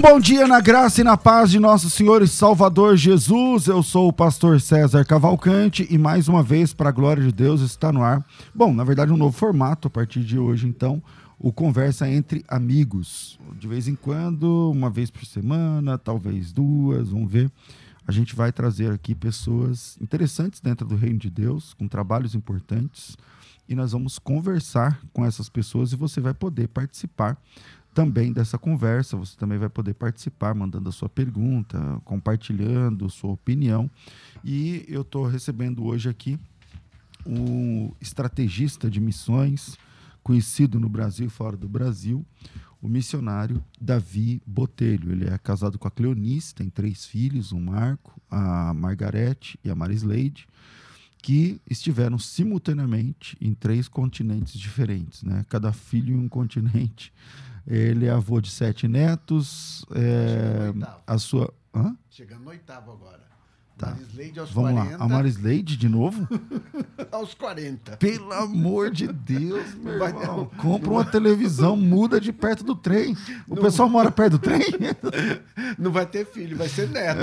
Um bom dia na graça e na paz de nosso Senhor e Salvador Jesus. Eu sou o pastor César Cavalcante e mais uma vez, para a glória de Deus, está no ar. Bom, na verdade, um novo formato a partir de hoje, então, o Conversa entre Amigos. De vez em quando, uma vez por semana, talvez duas, vamos ver. A gente vai trazer aqui pessoas interessantes dentro do reino de Deus, com trabalhos importantes, e nós vamos conversar com essas pessoas e você vai poder participar também dessa conversa. Você também vai poder participar, mandando a sua pergunta, compartilhando sua opinião. E eu estou recebendo hoje aqui um estrategista de missões, conhecido no Brasil e fora do Brasil, o missionário Davi Botelho. Ele é casado com a Cleonice, tem três filhos, um Marco, a Margarete e a Marisleide, que estiveram simultaneamente em três continentes diferentes, né? Cada filho em um continente ele é avô de sete netos. É, a sua. Hã? Chegando no oitavo agora. Tá. Aos Vamos 40. lá. A Marisleide de novo? aos 40. Pelo amor de Deus, meu Vai irmão. Compra uma televisão, muda de perto do trem. O não... pessoal mora perto do trem? Não vai ter filho, vai ser neto.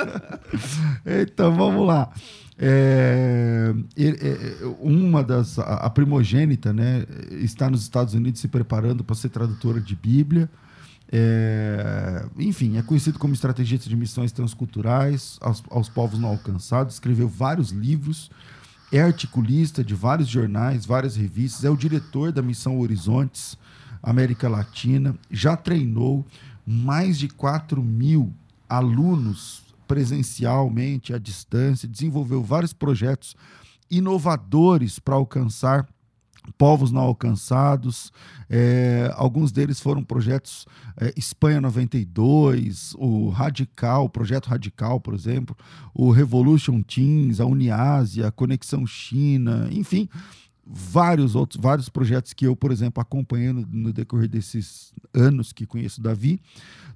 então, vamos lá. É, é, uma das a, primogênita, né, está nos Estados Unidos se preparando para ser tradutora de Bíblia. É, enfim, é conhecido como estrategista de missões transculturais aos, aos povos não alcançados. Escreveu vários livros, é articulista de vários jornais, várias revistas, é o diretor da Missão Horizontes América Latina. Já treinou mais de 4 mil alunos presencialmente, à distância, desenvolveu vários projetos inovadores para alcançar povos não alcançados. É, alguns deles foram projetos é, Espanha 92, o Radical, o Projeto Radical, por exemplo, o Revolution Teams, a Uniásia, a Conexão China, enfim, vários outros, vários projetos que eu, por exemplo, acompanhei no, no decorrer desses anos que conheço Davi.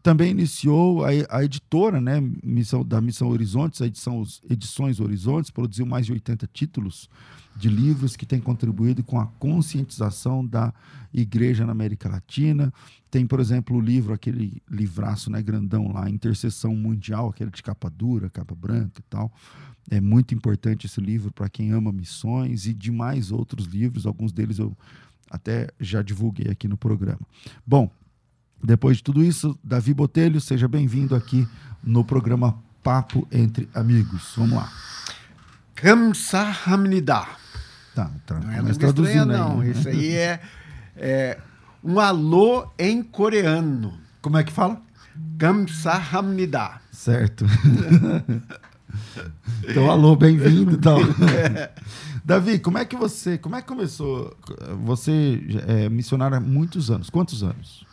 Também iniciou a, a editora né, missão, da Missão Horizontes, a edição Edições Horizontes, produziu mais de 80 títulos de livros que têm contribuído com a conscientização da igreja na América Latina. Tem, por exemplo, o livro, aquele livraço né, grandão lá, Intercessão Mundial, aquele de capa dura, capa branca e tal. É muito importante esse livro para quem ama missões e demais outros livros, alguns deles eu até já divulguei aqui no programa. Bom, depois de tudo isso, Davi Botelho, seja bem-vindo aqui no programa Papo Entre Amigos. Vamos lá. Kamsahamnida. Tá, tá. Não é estranha, não. Aí. Isso aí é, é, um alô em coreano. Como é que fala? Kamsahamnida. Certo. então, alô, bem-vindo. Então. É. Davi, como é que você, como é que começou? Você é missionário há muitos anos. Quantos anos?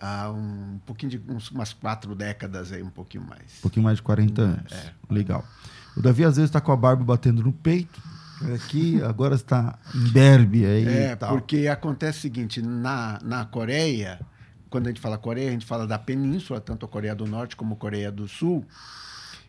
há um pouquinho de uns, umas quatro décadas aí, um pouquinho mais. Um pouquinho mais de 40 anos. É. Legal. O Davi às vezes está com a barba batendo no peito. Aqui, agora está em derby aí. É, porque acontece o seguinte: na, na Coreia, quando a gente fala Coreia, a gente fala da península, tanto a Coreia do Norte como a Coreia do Sul,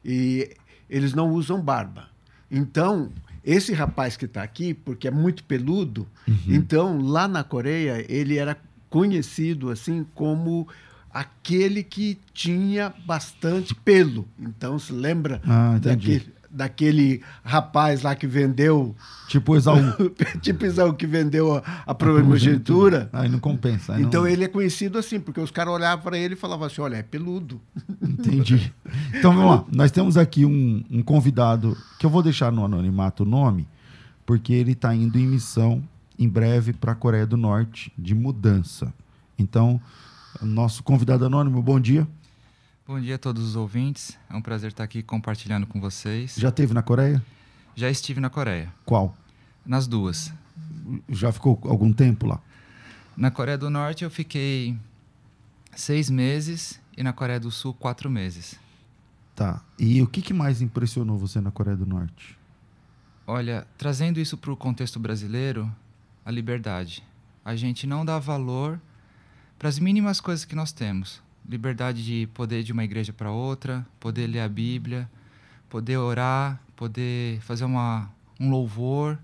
e eles não usam barba. Então, esse rapaz que está aqui, porque é muito peludo, uhum. então lá na Coreia ele era conhecido assim como aquele que tinha bastante pelo. Então se lembra ah, daquele, daquele rapaz lá que vendeu. Tipo Esaú. tipo Esaú que vendeu a, a primogenitura. Aí não compensa. Aí então não... ele é conhecido assim, porque os caras olhavam para ele e falavam assim: olha, é peludo. Entendi. Então vamos lá. Nós temos aqui um, um convidado que eu vou deixar no anonimato o nome, porque ele está indo em missão em breve para a Coreia do Norte de mudança. Então, nosso convidado anônimo, bom dia. Bom dia a todos os ouvintes. É um prazer estar aqui compartilhando com vocês. Já teve na Coreia? Já estive na Coreia. Qual? Nas duas. Já ficou algum tempo lá? Na Coreia do Norte eu fiquei seis meses e na Coreia do Sul quatro meses. Tá. E o que, que mais impressionou você na Coreia do Norte? Olha, trazendo isso para o contexto brasileiro, a liberdade. A gente não dá valor para as mínimas coisas que nós temos. Liberdade de poder ir de uma igreja para outra, poder ler a Bíblia, poder orar, poder fazer uma, um louvor.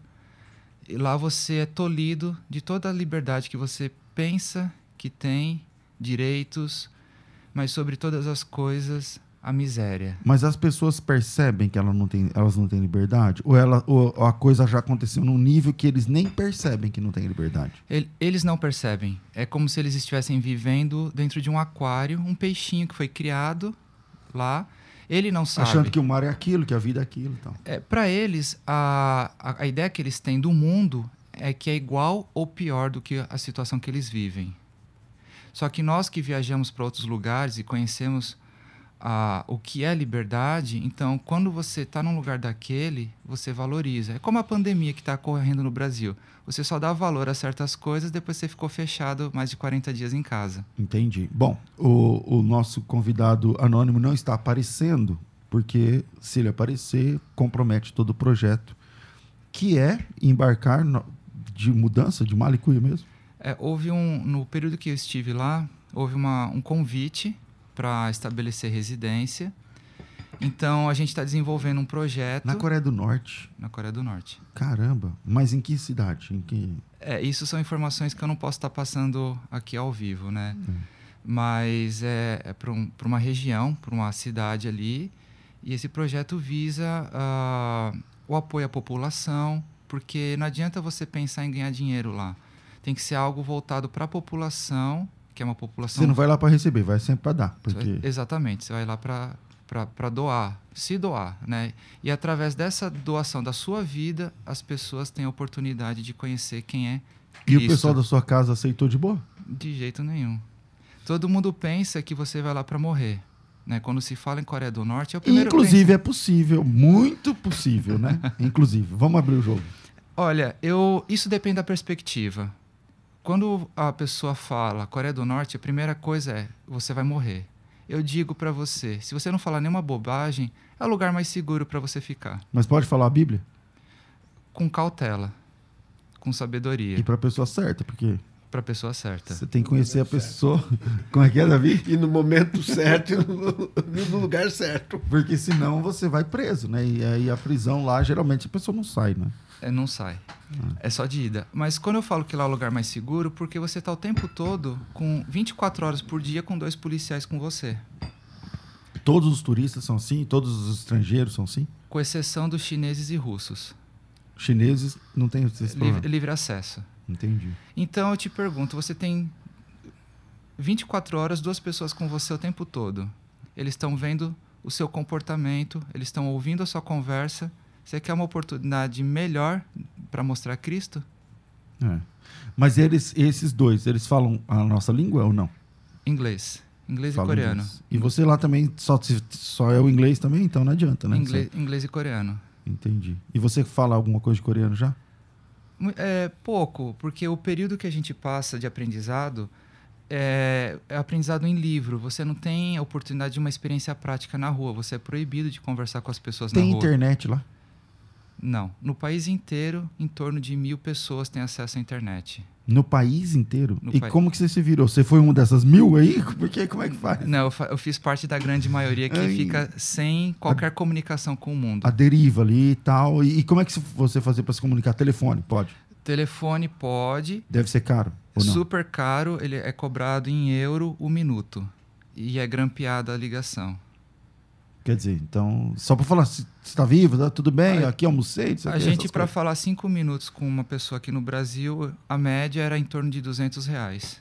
E lá você é tolhido de toda a liberdade que você pensa que tem, direitos, mas sobre todas as coisas, a miséria. Mas as pessoas percebem que ela não tem, elas não têm liberdade? Ou, ela, ou a coisa já aconteceu num nível que eles nem percebem que não tem liberdade? Ele- Eles não percebem. É como se eles estivessem vivendo dentro de um aquário, um peixinho que foi criado lá. Ele não sabe. Achando que o mar é aquilo, que a vida é aquilo e tal. É, para eles, a, a, a ideia que eles têm do mundo é que é igual ou pior do que a situação que eles vivem. Só que nós que viajamos para outros lugares e conhecemos a, o que é liberdade, então quando você está num lugar daquele, você valoriza. É como a pandemia que está ocorrendo no Brasil. Você só dá valor a certas coisas, depois você ficou fechado mais de 40 dias em casa. Entendi. Bom, o, o nosso convidado anônimo não está aparecendo, porque se ele aparecer, compromete todo o projeto, que é embarcar no- de mudança de Malicuia mesmo. É, houve um no período que eu estive lá houve uma, um convite para estabelecer residência então a gente está desenvolvendo um projeto Na Coreia do Norte. na Coreia do Norte Caramba. Mas em que cidade? Em que... é, isso são informações que eu não posso estar passando aqui ao vivo né mas é, é para um, uma região para uma cidade ali e esse projeto visa ah, o apoio à população porque não adianta você pensar em ganhar dinheiro lá tem que ser algo voltado para a população que é uma população Você não vai lá para receber, vai sempre para dar. Porque... Exatamente, você vai lá para doar, se doar, né? E através dessa doação da sua vida, as pessoas têm a oportunidade de conhecer quem é E o Cristo. pessoal da sua casa aceitou de boa? De jeito nenhum. Todo mundo pensa que você vai lá para morrer. Né? Quando se fala em Coreia do Norte, é o primeiro Inclusive, é possível, muito possível, né? Inclusive. Vamos abrir o jogo. Olha, eu isso depende da perspectiva. Quando a pessoa fala Coreia do Norte, a primeira coisa é você vai morrer. Eu digo para você, se você não falar nenhuma bobagem, é o lugar mais seguro para você ficar, Mas pode falar a Bíblia? com cautela, com sabedoria, E para a pessoa certa, porque para a pessoa certa. você tem que conhecer a pessoa. Como é que é, Davi? E no momento certo e no, no lugar certo. Porque senão você vai preso, né? E aí a prisão lá, geralmente a pessoa não sai, né? É, não sai. É só de ida. Mas quando eu falo que lá é o lugar mais seguro, porque você tá o tempo todo com 24 horas por dia com dois policiais com você. Todos os turistas são assim, todos os estrangeiros são assim. Com exceção dos chineses e russos. Chineses não tem esse problema. Livre, livre acesso. Entendi. Então eu te pergunto, você tem 24 horas, duas pessoas com você o tempo todo. Eles estão vendo o seu comportamento, eles estão ouvindo a sua conversa. Você quer uma oportunidade melhor para mostrar Cristo? É. Mas eles, esses dois, eles falam a nossa língua ou não? Inglês. Inglês Falam e coreano. inglês. E você lá também só, só é o inglês também? Então não adianta, né? Inglês, inglês e coreano. Entendi. E você fala alguma coisa de coreano já? É pouco, porque o período que a gente passa de aprendizado é, é aprendizado em livro. Você não tem a oportunidade de uma experiência prática na rua. Você é proibido de conversar com as pessoas Tem na rua. internet lá? Não. No país inteiro, em torno de mil pessoas têm acesso à internet. No país inteiro? No e como que você se virou? Você foi uma dessas mil aí? Porque como é que faz? Não, eu, fa- eu fiz parte da grande maioria que Ai. fica sem qualquer comunicação com o mundo. A deriva ali e tal. E, e como é que você fazer para se comunicar? Telefone? Pode. Telefone pode, Deve ser caro ou não? super caro, ele é cobrado em euro o minuto. E é grampeada a ligação. Quer dizer, então, só para falar, se está vivo, tá tudo bem, A- aqui almocei, A gente, para falar cinco minutos com uma pessoa aqui no Brasil, a média era em torno de 200 reais.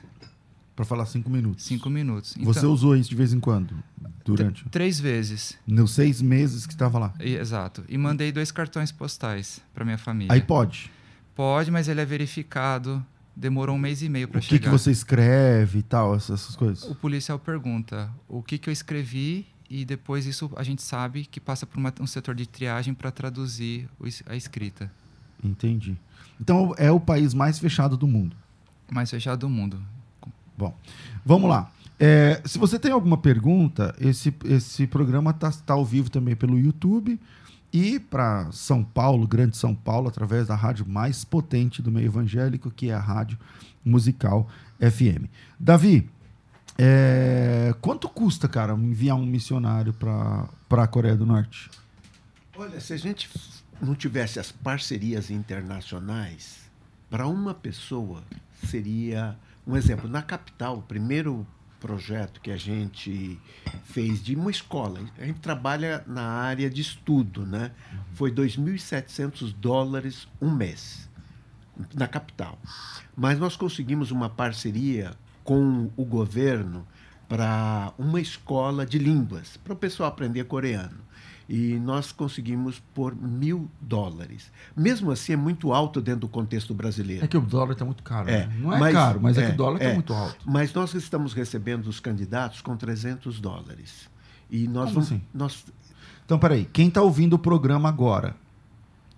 Pra falar cinco minutos. Cinco minutos. Então, Você usou isso de vez em quando? Durante? Três vezes. Nos seis meses que estava lá. E- exato. E mandei dois cartões postais para minha família. Aí pode. Pode, mas ele é verificado. Demorou um mês e meio para O que, chegar. que você escreve e tal, essas, essas coisas. O policial pergunta o que, que eu escrevi e depois isso a gente sabe que passa por uma, um setor de triagem para traduzir o es- a escrita. Entendi. Então é o país mais fechado do mundo. Mais fechado do mundo. Bom, vamos lá. É, se você tem alguma pergunta, esse, esse programa está ao vivo também pelo YouTube e para São Paulo, Grande São Paulo, através da rádio mais potente do meio evangélico, que é a Rádio Musical FM. Davi, é, quanto custa, cara, enviar um missionário para a Coreia do Norte? Olha, se a gente não tivesse as parcerias internacionais, para uma pessoa seria um exemplo. Na capital, o primeiro projeto que a gente fez de uma escola, a gente trabalha na área de estudo, né? Foi 2.700 dólares um mês na capital. Mas nós conseguimos uma parceria com o governo para uma escola de línguas, para o pessoal aprender coreano. E nós conseguimos por mil dólares. Mesmo assim, é muito alto dentro do contexto brasileiro. É que o dólar está muito caro. É, né? Não é mas- caro, mas é, é, que o dólar está é. muito alto. Mas nós estamos recebendo os candidatos com 300 dólares. E nós Como vamos. assim? Nós, Então, peraí, quem está ouvindo o programa agora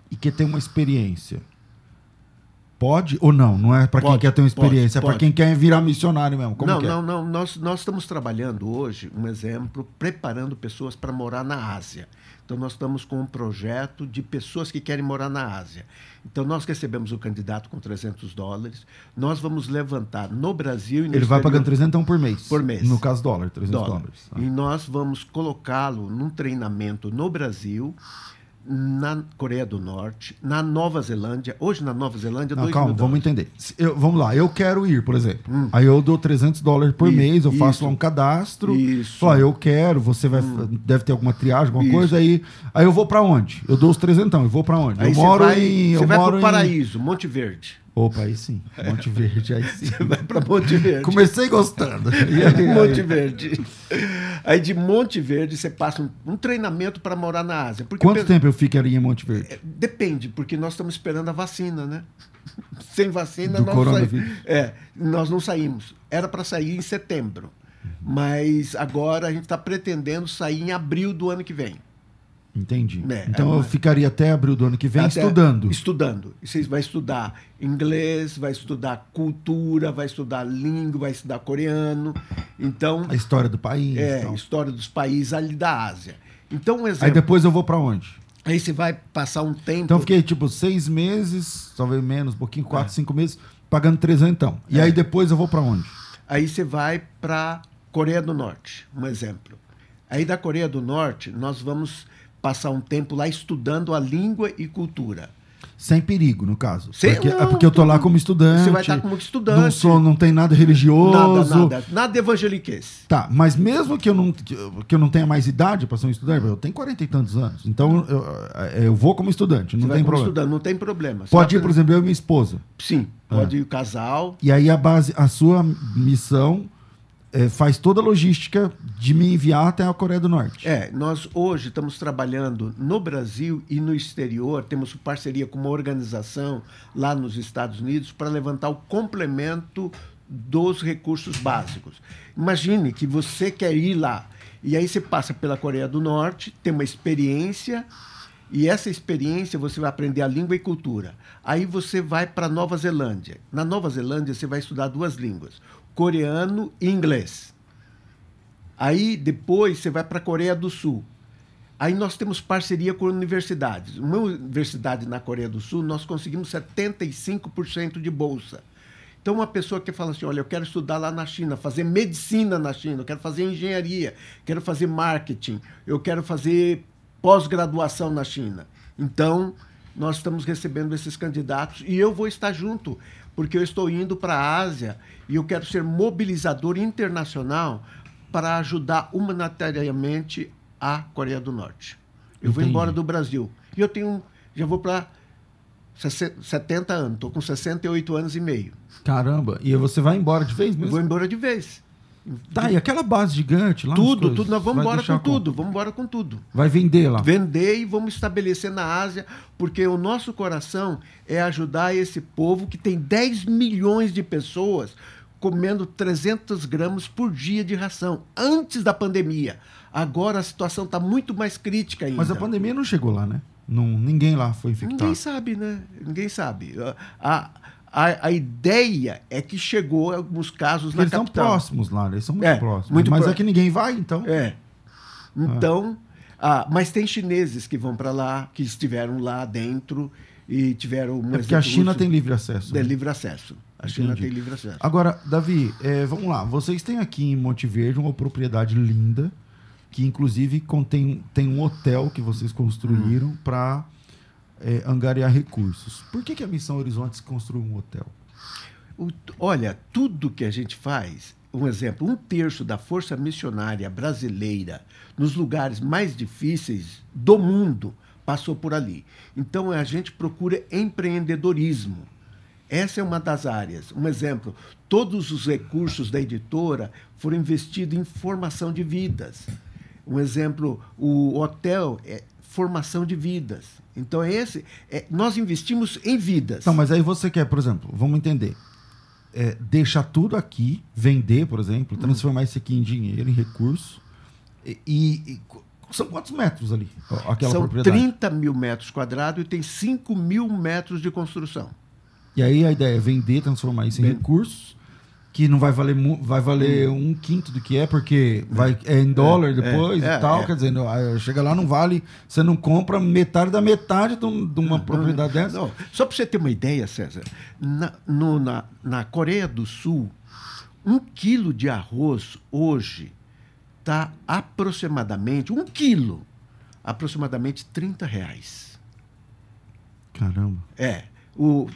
e que tem uma experiência, pode ou não? Não é para quem quer ter uma pode, experiência, é para pode. quem quer virar missionário mesmo. Como não, que é? não, não. Nós, nós estamos trabalhando hoje, um exemplo, preparando pessoas para morar na Ásia. Então, nós estamos com um projeto de pessoas que querem morar na Ásia. Então, nós recebemos o candidato com 300 dólares. Nós vamos levantar no Brasil e no Ele vai pagando 300 por mês. Por mês. No caso, dólar, 300 dólar. dólares. Ah. E nós vamos colocá-lo num treinamento no Brasil, na Coreia do Norte, na Nova Zelândia. Hoje, na Nova Zelândia, Não, calma, vamos entender. Eu- vamos lá, eu quero ir, por exemplo. Aí eu dou 300 dólares por Isso, mês, eu faço isso. lá um cadastro. Isso. Falo, ah, eu quero, você vai, deve ter alguma triagem, alguma Isso. coisa. Aí, aí eu vou para onde? Eu dou os 300, eu vou para onde? Aí eu moro vai, em. você eu vai moro para o em- Paraíso, Monte Verde. Opa, aí sim. Monte Verde, aí sim. Você vai para Monte Verde. Comecei gostando. E aí, Monte aí? Verde. Aí de Monte Verde você passa um, um treinamento para morar na Ásia. Porque Quanto pe- tempo eu ficaria em Monte Verde? É, Depende, porque nós estamos esperando a vacina, né? Sem vacina, Do nós, coronavírus. é, nós não saímos. Era para sair em setembro. Mas agora a gente está pretendendo sair em abril do ano que vem. Entendi. É, então é eu uma- ficaria até abril do ano que vem Até- estudando. Estudando. E Você vai estudar inglês, vai estudar cultura, vai estudar língua, vai estudar coreano. Então, A história do país. é, tal. história dos países ali da Ásia. Então, um exemplo. Aí depois eu vou para onde? Aí você vai passar um tempo. Então eu fiquei tipo seis meses, talvez menos, um pouquinho, quatro, cinco meses, pagando trezentão. E É. aí depois eu vou para onde? Aí você vai para Coreia do Norte, um exemplo. Aí da Coreia do Norte, nós vamos passar um tempo lá estudando a língua e cultura. Sem perigo, no caso. Sem- porque, é não, porque eu tô lá como estudante. Você vai estar como estudante. Não, sou, não tem nada religioso. Nada, nada, nada evangeliquez. Tá, mas mesmo que eu não, que eu não tenha mais idade para ser um estudante, eu tenho quarenta e tantos anos. Então eu, eu vou como estudante, não Você tem problema. estudante, não tem problema. Você Pode ir, por exemplo, eu e minha esposa. Sim, pode ir o casal. E aí a base, a sua missão é, faz toda a logística de me enviar até a Coreia do Norte. É, nós hoje estamos trabalhando no Brasil e no exterior, temos parceria com uma organização lá nos Estados Unidos para levantar o complemento dos recursos básicos. Imagine que você quer ir lá e aí você passa pela Coreia do Norte, tem uma experiência e essa experiência você vai aprender a língua e cultura. Aí você vai para Nova Zelândia. Na Nova Zelândia você vai estudar duas línguas, coreano e inglês. Aí depois você vai para a Coreia do Sul. Aí nós temos parceria com universidades. Uma universidade na Coreia do Sul, nós conseguimos 75% de bolsa. Então, uma pessoa que fala assim: olha, eu quero estudar lá na China, fazer medicina na China, eu quero fazer engenharia, quero fazer marketing, eu quero fazer pós-graduação na China. Então, nós estamos recebendo esses candidatos e eu vou estar junto, porque eu estou indo para a Ásia e eu quero ser mobilizador internacional para ajudar humanitariamente a Coreia do Norte. Eu vou Entendi. embora do Brasil. E eu tenho, já vou para 70 anos, estou com 68 anos e meio. Caramba, e você vai embora de vez Eu mesmo? vou embora de vez. Tá, e aquela base gigante lá? Tudo, coisas? tudo, nós vamos embora com tudo, vamos embora com tudo. Vai vender lá. Vender e vamos estabelecer na Ásia, porque o nosso coração é ajudar esse povo que tem 10 milhões de pessoas comendo 300 gramas por dia de ração, antes da pandemia. Agora a situação está muito mais crítica ainda. Mas a pandemia não chegou lá, né? Não, ninguém lá foi infectado. Ninguém sabe, né? Ninguém sabe. A, a, a ideia é que chegou alguns casos na eles capital. são próximos lá, eles são muito É, próximos. muito Mas pró- é que ninguém vai, então. É. Então, ah, mas tem chineses que vão para lá, que estiveram lá dentro e tiveram um É porque a China tem livre acesso. né? livre acesso. A China Entendi. tem livre acesso. Agora, Davi, é, vamos lá. Vocês têm aqui em Monte Verde uma propriedade linda, que inclusive contém tem um hotel que vocês construíram Hum. para angariar recursos. Por que, que a Missão Horizontes construiu um hotel? O- olha, tudo que a gente faz, um exemplo, um terço da força missionária brasileira nos lugares mais difíceis do mundo passou por ali. Então a gente procura empreendedorismo. Essa é uma das áreas. Um exemplo, todos os recursos da editora foram investidos em formação de vidas. Um exemplo, o hotel é formação de vidas. Então esse, é, nós investimos em vidas. Não, mas aí você quer, por exemplo, vamos entender. É, deixar tudo aqui, vender, por exemplo, transformar isso aqui em dinheiro, em recurso. E, e- são quantos metros ali? Aquela São propriedade. 30 mil metros quadrados e tem 5 mil metros de construção. E aí a ideia é vender, transformar isso em Bem- recursos, que não vai valer, vai valer um quinto do que é, porque vai, é em dólar depois é, e tal. é. Quer dizer, não- chega lá, não vale. Você não compra metade da metade de, um- uma propriedade dessa. Não, só para você ter uma ideia, César, na, no- na, na Coreia do Sul, um quilo de arroz hoje está aproximadamente, um quilo, aproximadamente 30 reais. Caramba. É.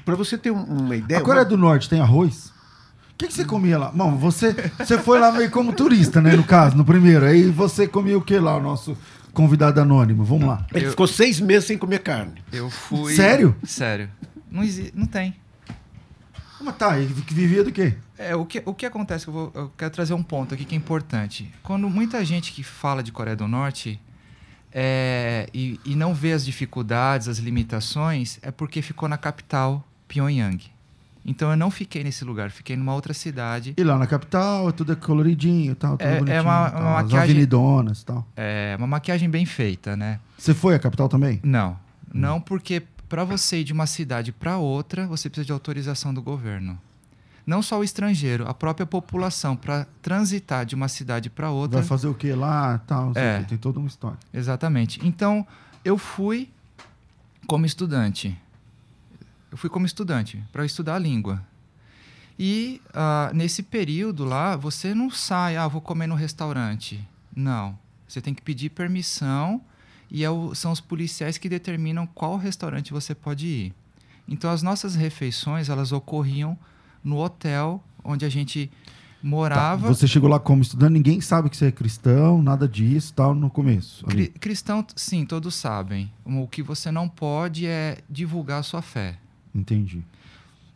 Para você ter um- uma ideia. a Coreia uma- do Norte tem arroz? O que, que você comia lá? Bom, você, você foi lá meio como turista, né? No caso, no primeiro. Aí você comia o que lá, o nosso convidado anônimo? Vamos lá. Ele Eu- ficou seis meses sem comer carne. Eu fui. Sério? Sério. Não, exi... não tem. Mas tá, e vivia do quê? É, o que, o que acontece, eu, vou- eu quero trazer um ponto aqui que é importante. Quando muita gente que fala de Coreia do Norte é, e, e não vê as dificuldades, as limitações, é porque ficou na capital, Pyongyang. Então eu não fiquei nesse lugar, fiquei numa outra cidade. E lá na capital, tudo é coloridinho tal, tudo É- é bonitinho. uma- e tal, uma maquiagem- avenidonas tal. É uma maquiagem bem feita, né? Você foi à capital também? Não, não porque para você ir de uma cidade para outra, você precisa de autorização do governo. Não só o estrangeiro, a própria população, para transitar de uma cidade para outra. Vai fazer o que lá e tal, É. tem toda uma história. Exatamente. Então, eu fui como estudante. Eu fui como estudante para estudar a língua. E ah, nesse período lá, você não sai, ah, vou comer no restaurante. Não. Você tem que pedir permissão e é o- são os policiais que determinam qual restaurante você pode ir. Então, as nossas refeições, elas ocorriam no hotel onde a gente Tá, morava. Você chegou lá como estudante, ninguém sabe que você é cristão, nada disso tal, no começo. Cri- cristão, sim, todos sabem. O que você não pode é divulgar a sua fé. Entendi.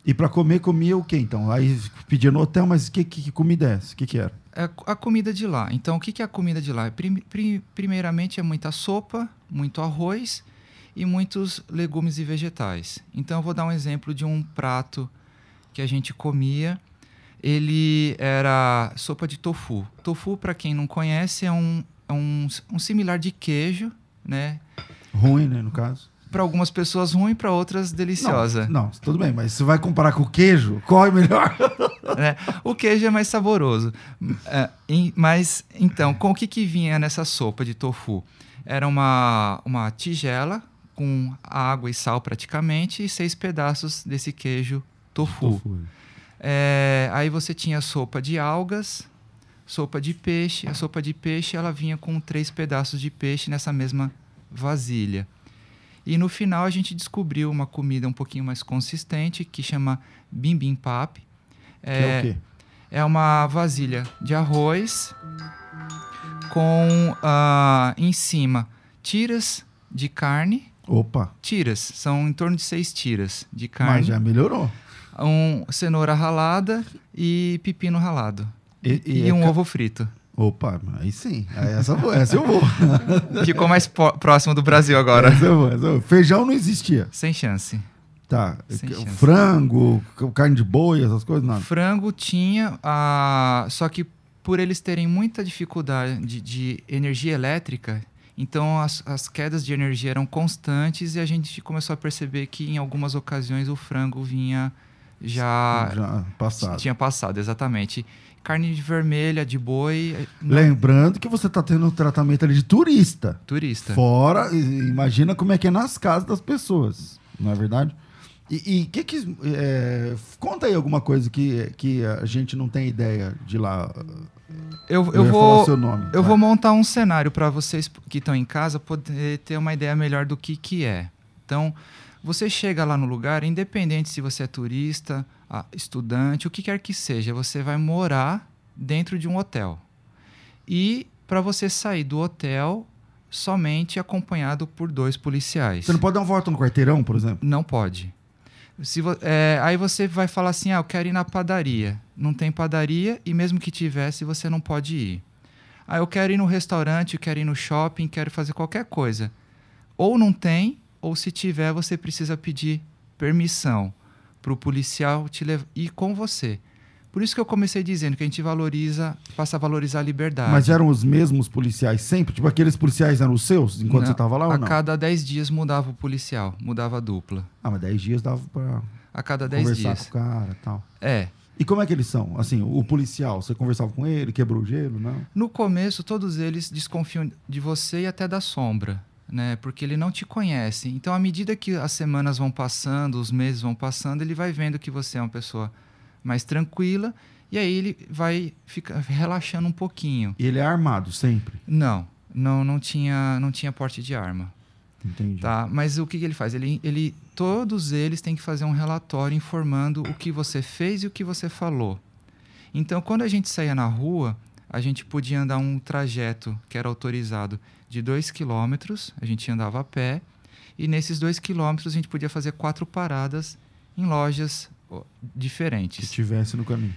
E pra comer, comia o quê então? Aí pedia no hotel, mas que, que, que comida é essa? O que, que era? É a comida de lá. Então, o que que é a comida de lá? Prim- pri- primeiramente, é muita sopa, muito arroz e muitos legumes e vegetais. Então, eu vou dar um exemplo de um prato que a gente comia. Ele era sopa de tofu. Tofu, para quem não conhece, é um, é um, um similar de queijo, né? Ruim, né, no caso? Para algumas pessoas ruim, para outras deliciosa. Não, não, tudo bem, mas você vai comparar com o queijo, qual é melhor? né? O queijo é mais saboroso. É, em- mas, então, com o que, que vinha nessa sopa de tofu? Era uma, uma tigela com água e sal praticamente e seis pedaços desse queijo tofu. É, aí você tinha sopa de algas, sopa de peixe. A sopa de peixe ela vinha com três pedaços de peixe nessa mesma vasilha. E no final a gente descobriu uma comida um pouquinho mais consistente que chama bibimbap. Que é o quê? É uma vasilha de arroz com ah, em cima tiras de carne. Opa, Tiras, são em torno de seis tiras de carne. mas já melhorou. Um cenoura ralada e pepino ralado. E- E, e é um ovo frito. Opa, aí sim. Aí essa, vou, essa eu vou. Ficou mais próximo do Brasil agora. Essa eu vou, essa eu vou. Feijão não existia. Sem chance. Tá. Sem chance. Frango, carne de boi, essas coisas, nada. Frango tinha, ah, só que por eles terem muita dificuldade de, de energia elétrica, então as, as quedas de energia eram constantes e a gente começou a perceber que em algumas ocasiões o frango vinha já, Já passado. tinha passado, exatamente. Carne vermelha, de boi, eh, não- Lembrando que você tá tendo um tratamento ali de turista. turista. Fora, imagina como é que é nas casas das pessoas, não é verdade? E, e que que. é, conta aí alguma coisa que, que a gente não tem ideia de lá. Eu, Eu eu vou, nome. eu vai. vou montar um cenário para vocês que estão em casa poder ter uma ideia melhor do que, que é. Então, você chega lá no lugar, independente se você é turista, estudante, o que quer que seja, você vai morar dentro de um hotel. E para você sair do hotel, somente acompanhado por dois policiais. Você não pode dar uma volta no quarteirão, por exemplo? Não pode. Se é, aí você vai falar assim: ah, eu quero ir na padaria. Não tem padaria e mesmo que tivesse, você não pode ir. Ah, eu quero ir no restaurante, eu quero ir no shopping, quero fazer qualquer coisa. Ou não tem, ou se tiver, você precisa pedir permissão para o policial te lev- ir com você. Por isso que eu comecei dizendo que a gente valoriza, passa a valorizar a liberdade. Mas eram os mesmos policiais sempre? Tipo, aqueles policiais eram os seus enquanto Não, você tava lá A ou não? cada 10 dias mudava o policial, mudava a dupla. Ah, mas 10 dias dava pra A cada 10 conversar dias. com o cara e tal. É. E como é que eles são? Assim, o policial, você conversava com ele, quebrou o gelo, não? No começo, todos eles desconfiam de você e até da sombra, né? Porque ele não te conhece. Então, à medida que as semanas vão passando, os meses vão passando, ele vai vendo que você é uma pessoa mais tranquila e aí ele vai ficar relaxando um pouquinho. E ele é armado sempre. Não, não, não tinha, não tinha porte de arma, Entendi. tá? Mas o que, que ele faz? Ele, ele, todos eles têm que fazer um relatório informando o que você fez e o que você falou. Então, quando a gente saía na rua, a gente podia andar um trajeto que era autorizado de 2 quilômetros, a gente andava a pé, e nesses 2 quilômetros a gente podia fazer quatro paradas em lojas ó, Que diferentes. tivesse no caminho.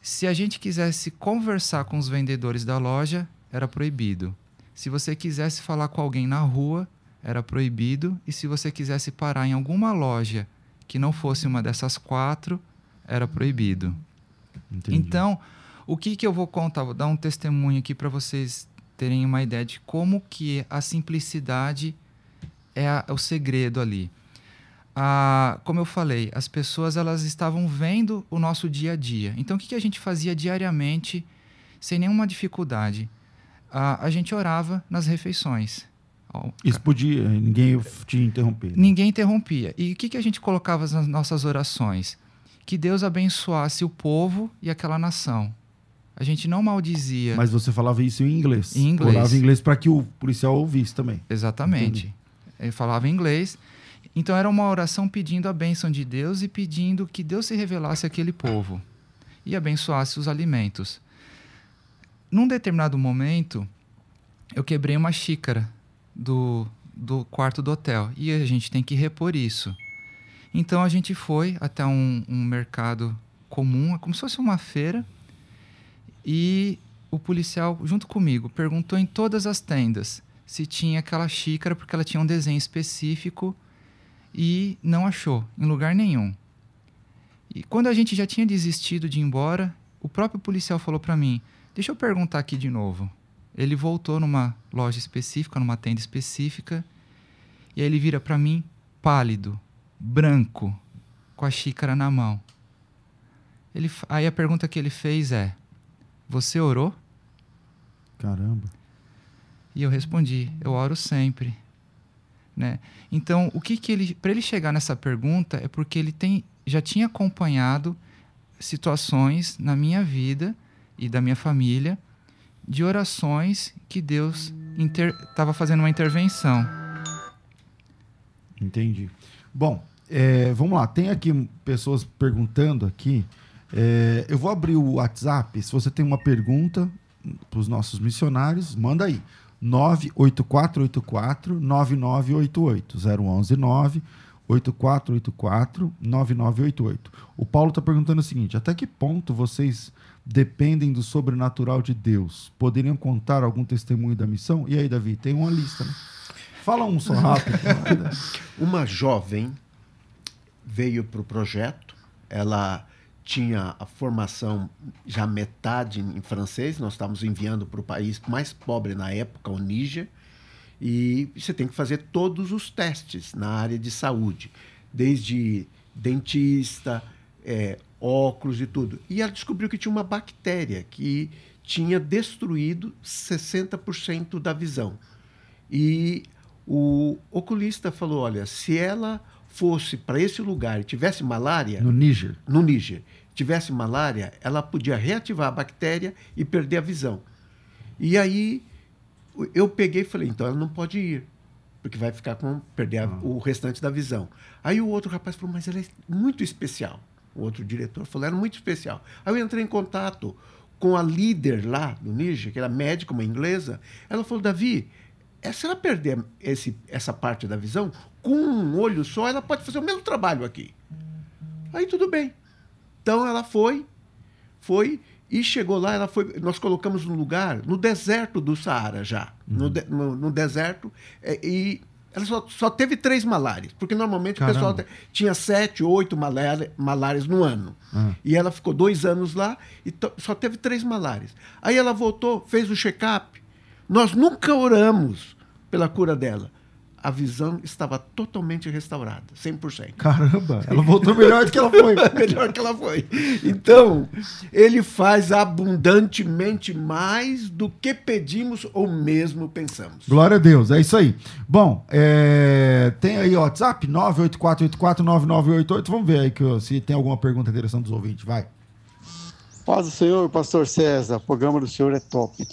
Se a gente quisesse conversar com os vendedores da loja, era proibido. Se você quisesse falar com alguém na rua, era proibido. E se você quisesse parar em alguma loja que não fosse uma dessas quatro, era proibido. Entendi. Então, o que, que eu vou contar? Vou dar um testemunho aqui para vocês terem uma ideia de como que a simplicidade é a- o segredo ali. Ah, como eu falei, as pessoas elas estavam vendo o nosso dia a dia. Então, o que, que a gente fazia diariamente sem nenhuma dificuldade? Ah, a gente orava nas refeições. Isso podia, ninguém te interromper. Ninguém interrompia. E o que, que a gente colocava nas nossas orações? Que Deus abençoasse o povo e aquela nação. A gente não maldizia. Mas você falava isso em inglês. Em inglês. Falava em inglês para que o policial ouvisse também. Exatamente. Ele falava inglês. Então era uma oração pedindo a bênção de Deus e pedindo que Deus se revelasse àquele povo e abençoasse os alimentos. Num determinado momento, eu quebrei uma xícara do, do quarto do hotel e a gente tem que repor isso. Então a gente foi até um, um mercado comum, é como se fosse uma feira, e o policial, junto comigo, perguntou em todas as tendas se tinha aquela xícara, porque ela tinha um desenho específico e não achou em lugar nenhum. E quando a gente já tinha desistido de ir embora, o próprio policial falou para mim: Deixa eu perguntar aqui de novo. Ele voltou numa loja específica, numa tenda específica, e aí ele vira para mim, pálido, branco, com a xícara na mão. Ele, aí a pergunta que ele fez é: Você orou? Caramba. E eu respondi: Eu oro sempre. Né? Então, o que que ele, para ele chegar nessa pergunta é porque ele tem, já tinha acompanhado situações na minha vida e da minha família de orações que Deus estava fazendo uma intervenção. Entendi. Bom, é, vamos lá. Tem aqui pessoas perguntando aqui. É, eu vou abrir o WhatsApp. Se você tem uma pergunta para os nossos missionários, manda aí. 98484 9988 011 9 8484 9988. O Paulo está perguntando o seguinte: até que ponto vocês dependem do sobrenatural de Deus? Poderiam contar algum testemunho da missão? E aí, Davi, tem uma lista, né? Fala um só rápido. Uma jovem veio para o projeto. Ela tinha a formação já metade em francês. Nós estávamos enviando para o país mais pobre na época, o Níger. E você tem que fazer todos os testes na área de saúde, desde dentista, é, óculos e tudo. E ela descobriu que tinha uma bactéria que tinha destruído 60% da visão. E o oculista falou: olha, se ela fosse para esse lugar e tivesse malária. No Níger. No Níger. Tivesse malária, ela podia reativar a bactéria e perder a visão. E aí eu peguei e falei: então ela não pode ir, porque vai ficar com perder a, o restante da visão. Aí o outro rapaz falou: mas ela é muito especial. O outro diretor falou: era muito especial. Aí eu entrei em contato com a líder lá do Níger, que era médica, uma inglesa. Ela falou: Davi, é, se ela perder esse, essa parte da visão, com um olho só, ela pode fazer o mesmo trabalho aqui. Aí tudo bem. Então ela foi, foi e chegou lá. Ela foi. Nós colocamos no lugar, no deserto do Saara já, uhum. no, de, no, no, deserto é, e ela só, só teve três malárias, porque normalmente Caramba. o pessoal tinha sete, oito malárias no ano. Uhum. E ela ficou dois anos lá e só teve três malárias. Aí ela voltou, fez o check-up. Nós nunca oramos pela cura dela a visão estava totalmente restaurada, 100%. Caramba, ela voltou melhor do que ela foi. melhor que ela foi. Então, ele faz abundantemente mais do que pedimos ou mesmo pensamos. Glória a Deus, é isso aí. Bom, é... tem aí o WhatsApp, 984849988. Vamos ver aí que, se tem alguma pergunta interessante dos ouvintes. Vai. Paz do Senhor, pastor César. O programa do senhor é top.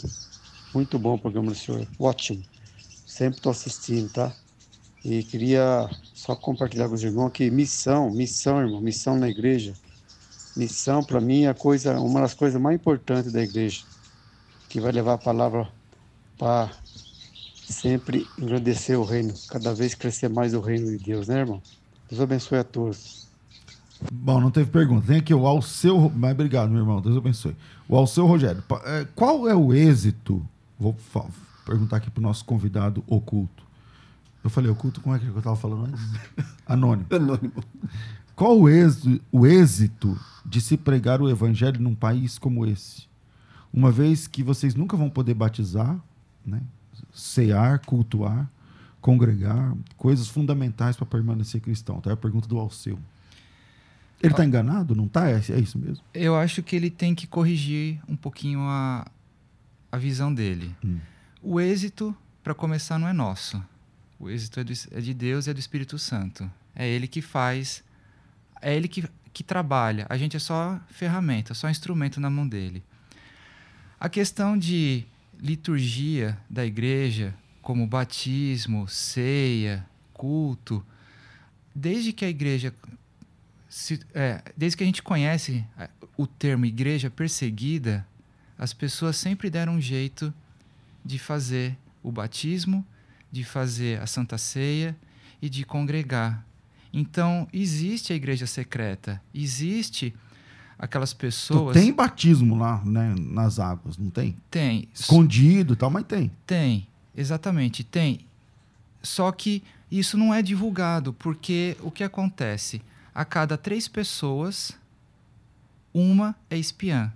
Muito bom o programa do senhor. Ótimo. Sempre estou assistindo, tá? E queria só compartilhar com os irmãos que missão, missão, irmão, missão na igreja. Missão, para mim, é coisa, uma das coisas mais importantes da igreja, que vai levar a palavra para sempre engrandecer o reino, cada vez crescer mais o reino de Deus, né, irmão? Deus abençoe a todos. Bom, não teve pergunta. Tem aqui o Alceu. Mas obrigado, meu irmão. Deus abençoe. O Alceu Rogério. É, qual é o êxito? Vou perguntar aqui para o nosso convidado oculto. Eu falei oculto, como é que eu estava falando antes? Anônimo. Anônimo. Qual o êxito, o êxito de se pregar o evangelho num país como esse? Uma vez que vocês nunca vão poder batizar, né? cear, cultuar, congregar, coisas fundamentais para permanecer cristão. Tá? É a pergunta do Alceu. Ele está enganado? Não está? É, é, isso mesmo? Eu acho que ele tem que corrigir um pouquinho a, a visão dele. Hum. O êxito, para começar, não é nosso. O êxito é, do, é, de Deus e é do Espírito Santo. É Ele que faz, é Ele que, que trabalha. A gente é só ferramenta, só instrumento na mão dele. A questão de liturgia da igreja, como batismo, ceia, culto, desde que a igreja se, é, desde que a gente conhece é, o termo igreja perseguida, as pessoas sempre deram um jeito de fazer o batismo, de fazer a Santa Ceia e de congregar. Então, existe a igreja secreta, existe aquelas pessoas. Então, tem batismo lá, né, nas águas, não tem? Tem. Escondido e tal, mas tem. Tem, exatamente, tem. Só que isso não é divulgado, porque o que acontece? A cada três pessoas, uma é espiã.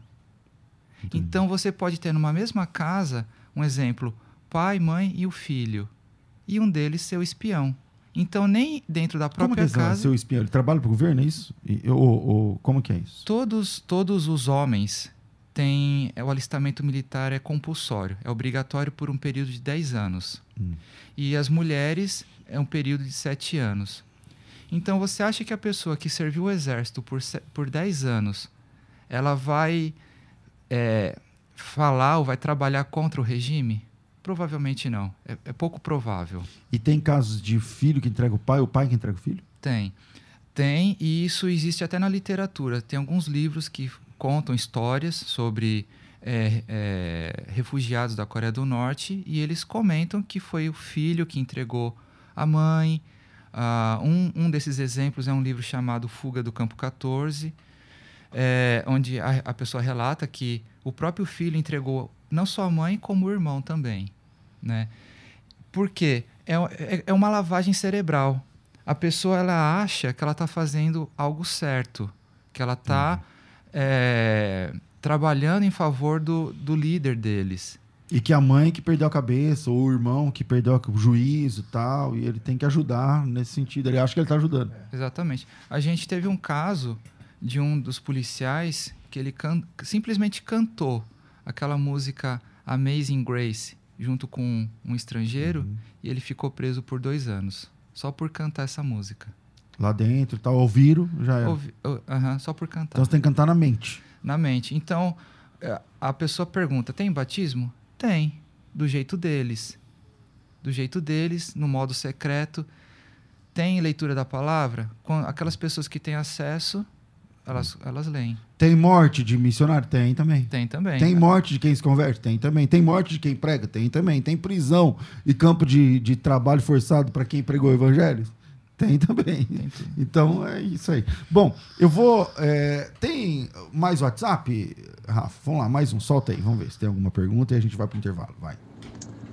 Entendi. Então você pode ter numa mesma casa um exemplo, pai, mãe e o filho. E um deles ser o espião. Então, nem dentro da própria como que é casa. Seu espião? Ele trabalha para o governo, é isso? Ou, ou, como que é isso? Todos, todos os homens têm. É, o alistamento militar é compulsório, é obrigatório por um período de 10 anos. Hum. E as mulheres é um período de 7 anos. Então, você acha que a pessoa que serviu o exército por, por 10 anos ela vai é, falar ou vai trabalhar contra o regime? Provavelmente não. É, é, pouco provável. E tem casos de filho que entrega o pai, o pai que entrega o filho? Tem. Tem, e isso existe até na literatura. Tem alguns livros que contam histórias sobre é, é, refugiados da Coreia do Norte e eles comentam que foi o filho que entregou a mãe. Uh, um, um desses exemplos é um livro chamado Fuga do Campo 14, é, onde a, a pessoa relata que o próprio filho entregou não só a mãe, como o irmão também. Né? Por quê? É, é, é uma lavagem cerebral. a pessoa ela acha que ela está fazendo algo certo, que ela está é, trabalhando em favor do, do líder deles. E que a mãe que perdeu a cabeça, ou o irmão que perdeu o juízo e tal, e ele tem que ajudar nesse sentido. Ele acha que ele está ajudando. Exatamente. A gente teve um caso de um dos policiais que ele can simplesmente cantou aquela música Amazing Grace junto com um estrangeiro Uhum. e ele ficou preso por dois anos só por cantar essa música. Lá dentro tal, ouviram, já é. Ouvi- aham, só por cantar Então você tem que cantar na mente. na mente. Então é, a pessoa pergunta: tem batismo? Tem, do jeito deles, do jeito deles, no modo secreto. Tem leitura da palavra? Quan- Aquelas pessoas que têm acesso, elas, elas leem. Tem morte de missionário? Tem também. Tem também. Tem morte de quem se converte? Tem também. Tem morte de quem prega? Tem também. Tem prisão e campo de, de trabalho forçado para quem pregou o evangelho? Tem também. Tem. Então é isso aí. Bom, eu vou. é, tem mais WhatsApp, Rafa? Vamos lá, mais um. Solta aí. Vamos ver se tem alguma pergunta e a gente vai para o intervalo. Vai.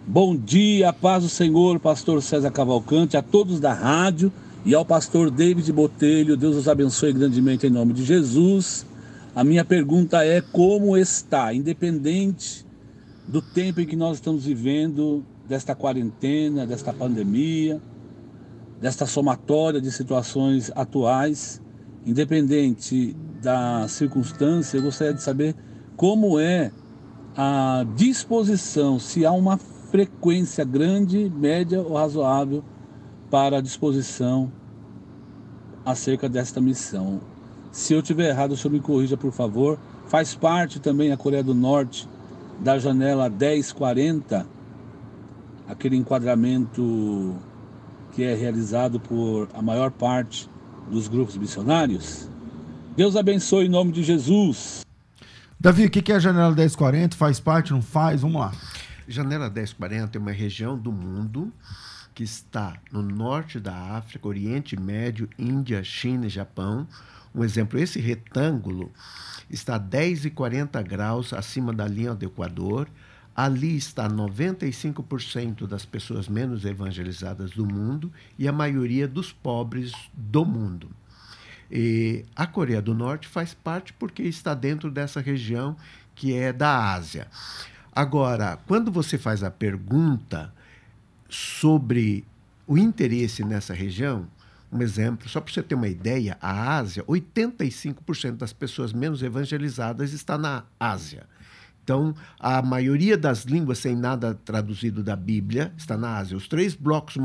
Bom dia, paz do Senhor, pastor César Cavalcante, a todos da rádio e ao pastor David Botelho. Deus os abençoe grandemente em nome de Jesus. A minha pergunta é como está, independente do tempo em que nós estamos vivendo, desta quarentena, desta pandemia, desta somatória de situações atuais, independente da circunstância, eu gostaria de saber como é a disposição, se há uma frequência grande, média ou razoável para a disposição acerca desta missão. Se eu tiver errado, o senhor me corrija, por favor. Faz parte também a Coreia do Norte da janela 1040, aquele enquadramento que é realizado por a maior parte dos grupos missionários? Deus abençoe em nome de Jesus. Davi, o que que é a janela 1040? Faz parte, não faz? Vamos lá. Janela 1040 é uma região do mundo que está no norte da África, Oriente Médio, Índia, China e Japão. Um exemplo, esse retângulo está a 10 e 40 graus acima da linha do Equador. Ali está 95% das pessoas menos evangelizadas do mundo e a maioria dos pobres do mundo. E a Coreia do Norte faz parte porque está dentro dessa região que é da Ásia. Agora, quando você faz a pergunta sobre o interesse nessa região, um exemplo, só para você ter uma ideia, a Ásia, 85% das pessoas menos evangelizadas está na Ásia. Então, a maioria das línguas sem nada traduzido da Bíblia está na Ásia. Os três blocos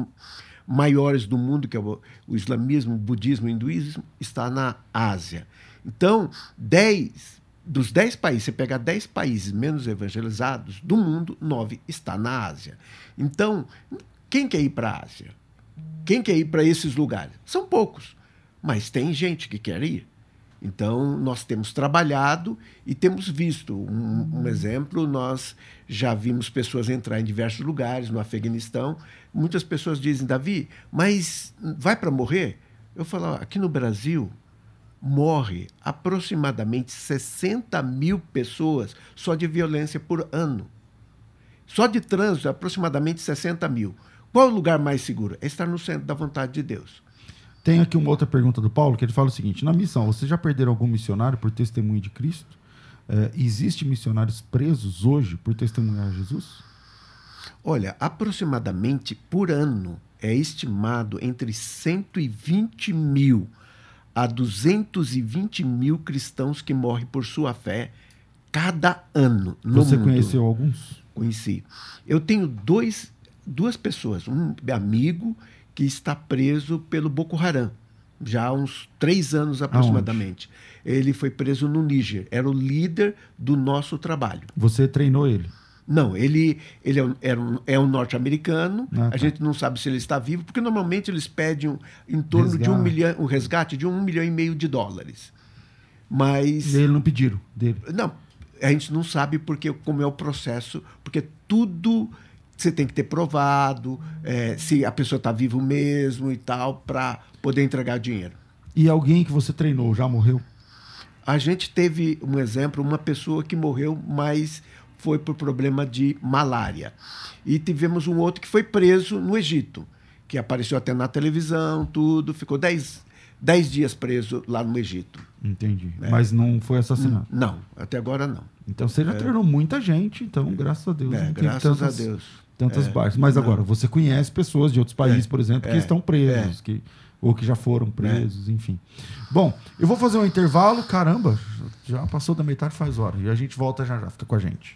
maiores do mundo, que é o, islamismo, o budismo e o hinduísmo, está na Ásia. Então, 10 dos 10 países, você pegar 10 países menos evangelizados do mundo, 9 está na Ásia. Então, quem quer ir para a Ásia? Quem quer ir para esses lugares? São poucos, mas tem gente que quer ir. Então, nós temos trabalhado e temos visto. Um, um, exemplo, nós já vimos pessoas entrar em diversos lugares, no Afeganistão. Muitas pessoas dizem, Davi, mas vai para morrer? Eu falo, aqui no Brasil, morre aproximadamente 60 mil pessoas só de violência por ano. Só de trânsito, aproximadamente 60 mil. Qual o lugar mais seguro? É estar no centro da vontade de Deus. Tem aqui uma outra pergunta do Paulo, que ele fala o seguinte: na missão, vocês já perderam algum missionário por testemunho de Cristo? É, existe missionários presos hoje por testemunhar Jesus? Olha, aproximadamente por ano é estimado entre 120 mil a 220 mil cristãos que morrem por sua fé cada ano no Você mundo. conheceu alguns? Conheci. Eu tenho dois, duas pessoas, um amigo que está preso pelo Boko Haram, já há uns três anos aproximadamente. Aonde? Ele foi preso no Níger, era o líder do nosso trabalho. Você treinou ele? Não, ele, ele é um, é um norte-americano. Ah, tá. A gente não sabe se ele está vivo, porque normalmente eles pedem um, em torno resgate. de um milhão, um resgate de um milhão e meio de dólares. Mas. E ele não pediram dele? Não, a gente não sabe porque como é o processo, porque tudo você tem que ter provado é, se a pessoa está viva mesmo e tal, para poder entregar dinheiro. E alguém que você treinou já morreu? A gente teve um exemplo, uma pessoa que morreu, mas foi por problema de malária. E tivemos um outro que foi preso no Egito. que apareceu até na televisão, tudo. Ficou dez, dez dias preso lá no Egito. Entendi. Mas não foi assassinado. Não, até agora não. Então você já treinou muita gente, então, graças a Deus. É, graças tantas- a Deus. Tantas É, baixas. Mas não. agora, você conhece pessoas de outros países, É, por exemplo, que é, estão presos, que, ou que já foram presos, enfim. Bom, eu vou fazer um intervalo. Caramba, já passou da metade faz hora. E a gente volta já já. Fica com a gente.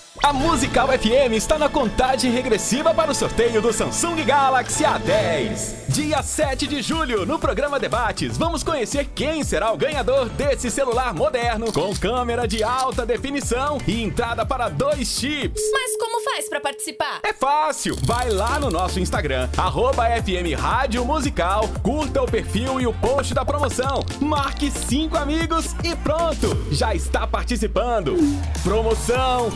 A Musical FM está na contagem regressiva para o sorteio do Samsung Galaxy A10. Dia 7 de julho, no programa Debates, vamos conhecer quem será o ganhador desse celular moderno com câmera de alta definição e entrada para dois chips. Mas como faz pra participar? É fácil! Vai lá no nosso Instagram, arroba FM Rádio Musical, curta o perfil e o post da promoção, marque cinco amigos e pronto! Já está participando! Promoção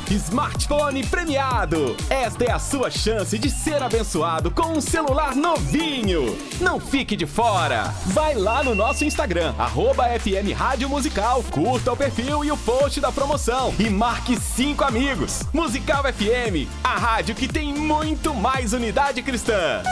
Smartphone Premiado! Esta é a sua chance de ser abençoado com um celular novinho! Não fique de fora! Vai lá no nosso Instagram, arroba FM Rádio Musical, curta o perfil e o post da promoção e marque cinco amigos. Musical FM, a rádio que tem muito mais unidade cristã.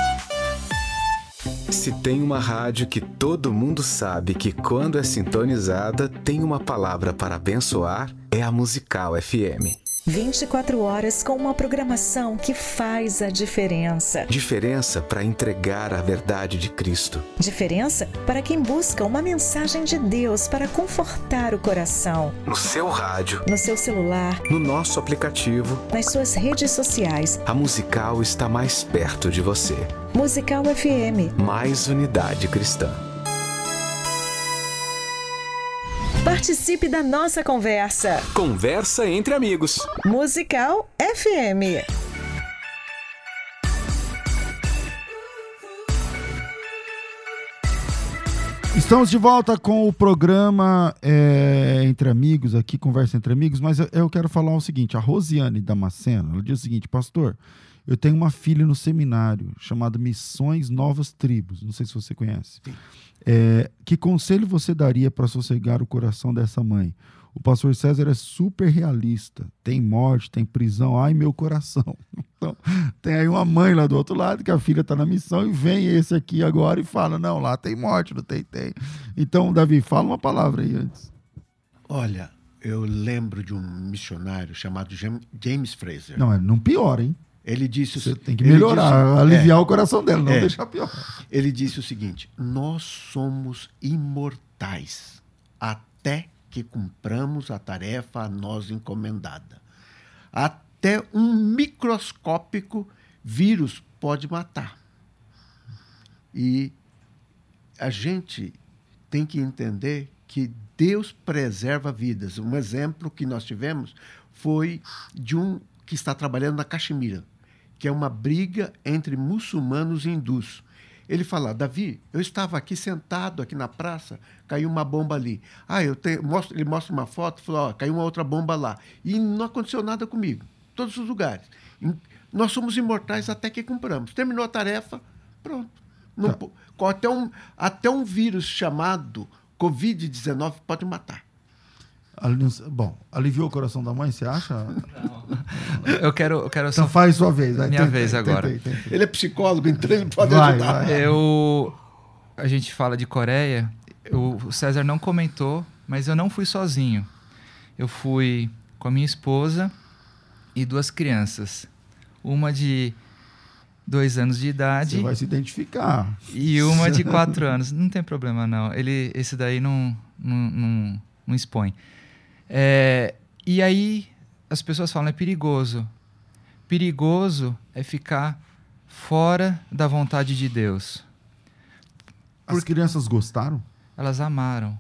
Se tem uma rádio que todo mundo sabe que quando é sintonizada tem uma palavra para abençoar, é a Musical FM. 24 horas com uma programação que faz a diferença. Diferença para entregar a verdade de Cristo. Diferença para quem busca uma mensagem de Deus para confortar o coração. No seu rádio, No seu celular, no nosso aplicativo, nas suas redes sociais. a Musical está mais perto de você. Musical FM. Mais unidade cristã. Participe da nossa conversa. Conversa entre amigos. Musical FM. Estamos de volta com o programa é, Entre Amigos, aqui, Conversa Entre Amigos, mas eu, eu quero falar o seguinte: a Rosiane Damasceno, ela diz o seguinte, pastor, eu tenho uma filha no seminário chamada Missões Novas Tribos, não sei se você conhece. É, que conselho você daria para sossegar o coração dessa mãe? O pastor César é super realista. Tem morte, tem prisão. Ai, meu coração. Então, tem aí uma mãe lá do outro lado que a filha está na missão e vem esse aqui agora e fala: não, lá tem morte, não tem, tem. Então, Davi, fala uma palavra aí antes. Olha, eu lembro de um missionário chamado Jam- James Fraser. Não, é, não piora, hein? Ele disse o Você se- tem que melhorar, disse- aliviar é, o coração dela, não É. deixar pior. Ele disse o seguinte: Nós somos imortais até que cumpramos a tarefa a nós encomendada. Até um microscópico vírus pode matar. E a gente tem que entender que Deus preserva vidas. Um exemplo que nós tivemos foi de um que está trabalhando na Caxemira, que é uma briga entre muçulmanos e hindus. Ele fala, Davi, eu estava aqui sentado aqui na praça, caiu uma bomba ali. Ah, eu tenho, mostro, ele mostra uma foto, falou, ó, caiu uma outra bomba lá. E não aconteceu nada comigo, em todos os lugares. Nós somos imortais até que cumpramos. Terminou a tarefa, pronto. Não po- até, um, até um vírus chamado Covid-19 pode matar. Ali- Bom, aliviou o coração da mãe, você acha? Eu quero, eu quero Então só faz sua vez. vai, Minha vez agora. Ele é psicólogo, então ele pode Vai, ajudar. vai. Eu. A gente fala de Coreia. eu- o César não comentou, mas eu não fui sozinho. Eu fui com a minha esposa e duas crianças. Uma de dois anos de idade Você vai se identificar. e uma de quatro anos. Não tem problema, não. Ele, esse daí não, não, não, não expõe. É, e aí as pessoas falam, é perigoso. Perigoso é ficar fora da vontade de Deus. As crianças gostaram? Elas amaram.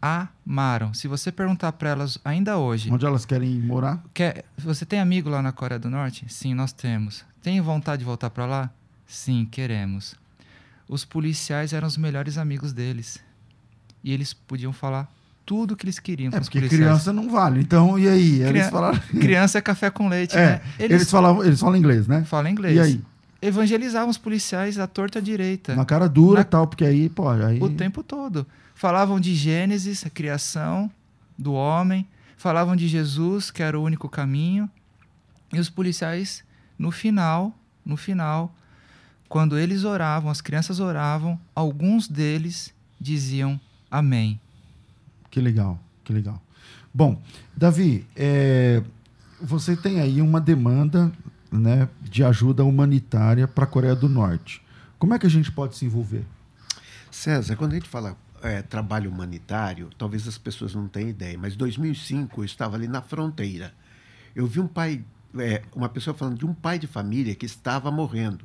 amaram. Se você perguntar para elas ainda hoje, Onde elas querem morar? quer, você tem amigo lá na Coreia do Norte? Sim, nós temos. Tem vontade de voltar para lá? Sim, queremos. Os policiais eram os melhores amigos deles. E eles podiam falar tudo o que eles queriam É, porque criança não vale. Então, e aí? Eles falaram. Criança é café com leite, É, né? eles, falavam, eles falam inglês, né? falam inglês. E aí? Evangelizavam os policiais à torta à direita. Na cara dura e Na- tal, porque aí, pô, aí. O tempo todo. Falavam de Gênesis, a criação do homem. Falavam de Jesus, que era o único caminho. E os policiais, no final, no final, quando eles oravam, as crianças oravam, alguns deles diziam amém. Que legal, que legal. Bom, Davi, é, você tem aí uma demanda né, de ajuda humanitária para a Coreia do Norte. Como é que a gente pode se envolver? César, quando a gente fala é, trabalho humanitário, talvez as pessoas não tenham ideia, mas em 2005 eu estava ali na fronteira. Eu vi um pai, é, uma pessoa falando de um pai de família que estava morrendo.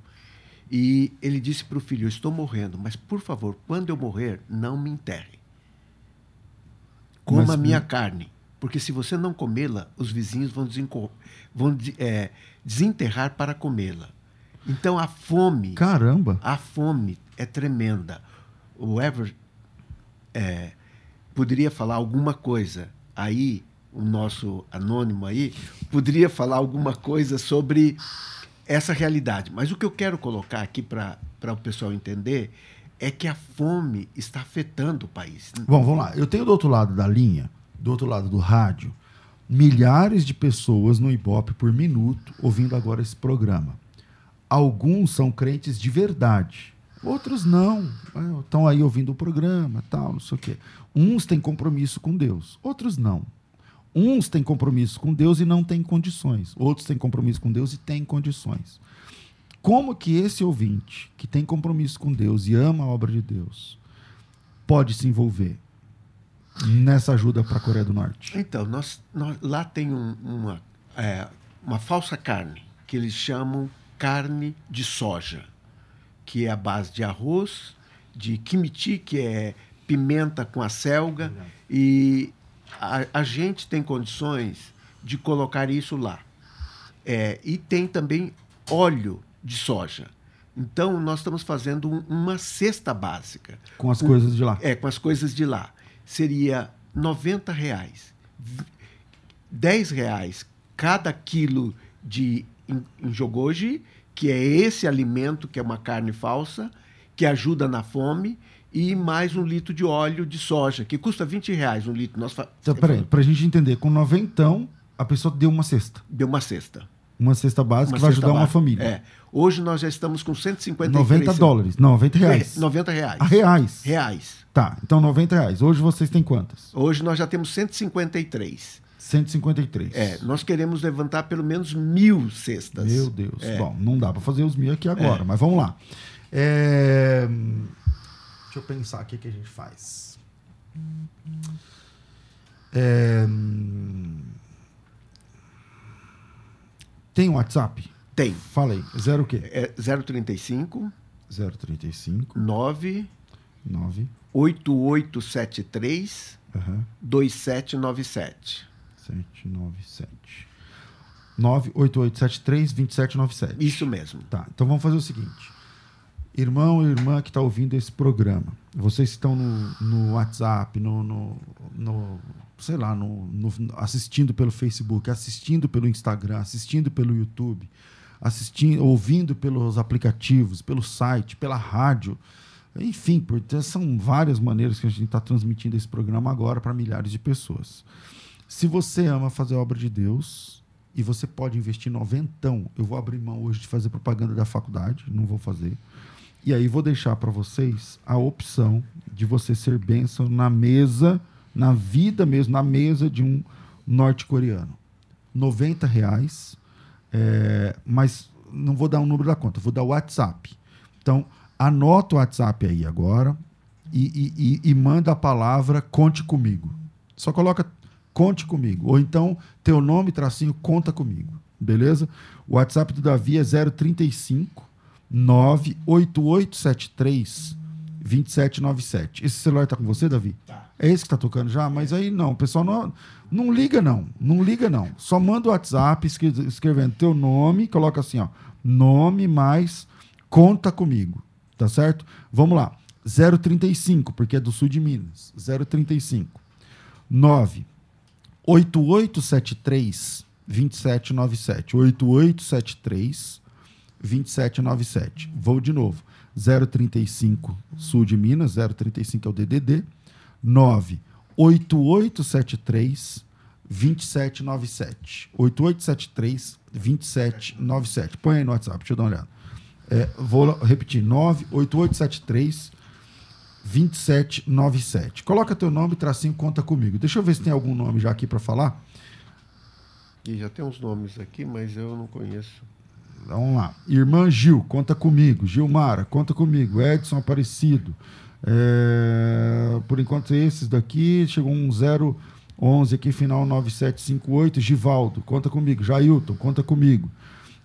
E ele disse para o filho: Eu estou morrendo, mas por favor, quando eu morrer, não me enterre. Coma Mas- a minha carne, porque se você não comê-la, os vizinhos vão, vão é, desenterrar para comê-la. Então a fome. Caramba! A fome é tremenda. O Ever é, poderia falar alguma coisa aí, o nosso anônimo aí, poderia falar alguma coisa sobre essa realidade. Mas o que eu quero colocar aqui para o pessoal entender é que a fome está afetando o país. Bom, vamos lá. Eu tenho do outro lado da linha, do outro lado do rádio, milhares de pessoas no Ibope por minuto ouvindo agora esse programa. Alguns são crentes de verdade, outros não. Estão aí ouvindo o programa, tal, não sei o quê. Uns têm compromisso com Deus, outros não. Uns têm compromisso com Deus e não têm condições. Outros têm compromisso com Deus e têm condições. Como que esse ouvinte, que tem compromisso com Deus e ama a obra de Deus, pode se envolver nessa ajuda para a Coreia do Norte? Então, nós, nós- lá tem um- uma, é, uma falsa carne, que eles chamam carne de soja, que é a base de arroz, de kimchi, que é pimenta com a selga, e a, a gente tem condições de colocar isso lá. É, e tem também óleo de soja. Então, nós estamos fazendo um- uma cesta básica. Com as coisas de lá. É, com as coisas de lá. Seria 90 reais. V- 10 reais cada quilo de enjogoji, que é esse alimento que é uma carne falsa, que ajuda na fome, e mais um litro de óleo de soja, que custa 20 reais um litro. Nós fa- Então, peraí, para a gente entender, com noventão, a pessoa deu uma cesta. Deu uma cesta. Uma cesta básica Uma que vai ajudar uma básica. família. É. Hoje nós já estamos com 153 90 dólares. Não, 90 reais. É, 90 reais. Ah, reais. Reais. Tá, então 90 reais. Hoje vocês têm quantas? Hoje nós já temos 153. 153. É, nós queremos levantar pelo menos mil cestas. Meu Deus. É. Bom, não dá para fazer os mil aqui agora, mas vamos lá. É, Deixa eu pensar o que, que a gente faz. É, Tem um WhatsApp? Tem. Fala aí. Zero o quê? É 035 035 9 9 8873 aham, 2797. 797 98873 2797. Isso mesmo. Tá, então vamos fazer o seguinte. Irmão e irmã que está ouvindo esse programa, vocês estão no, no WhatsApp, no, no, no- sei lá, no, no- assistindo pelo Facebook, assistindo pelo Instagram, assistindo pelo YouTube, assistindo, ouvindo pelos aplicativos, pelo site, pela rádio, enfim, por- são várias maneiras que a gente está transmitindo esse programa agora para milhares de pessoas. Se você ama fazer a obra de Deus e você pode investir noventão, eu vou abrir mão hoje de fazer propaganda da faculdade, não vou fazer. E aí vou deixar para vocês a opção de você ser bênção na mesa, na vida mesmo, na mesa de um norte-coreano. 90 reais, é, mas não vou dar o número da conta, vou dar o WhatsApp. Então, anota o WhatsApp aí agora e, e- e- e manda a palavra conte comigo. Só coloca conte comigo. Ou então, teu nome, tracinho, conta comigo. Beleza? O WhatsApp do Davi é 035 98873 2797. Esse celular tá com você, Davi? Tá. É esse que tá tocando já? Mas aí não, o pessoal não, não liga não, não liga não. Só manda o WhatsApp escre- escrevendo teu nome, coloca assim, ó, nome mais conta comigo, tá certo? Vamos lá. 035, porque é do sul de Minas. 035 9 8873 2797. 8873 2797. Vou de novo. 035 Sul de Minas, 035 é o DDD. 9 8873 2797. 8873 2797. Põe aí no WhatsApp, deixa eu dar uma olhada. É, vou repetir: 98873 2797. Coloca teu nome, tracinho, conta comigo. Deixa eu ver se tem algum nome já aqui para falar. E já tem uns nomes aqui, mas eu não conheço. Vamos lá. Irmã Gil, conta comigo. Gilmara, conta comigo. Edson Aparecido. É, Por enquanto, esses daqui. Chegou um 011 aqui, final 9758. Givaldo, conta comigo. Jailton, conta comigo.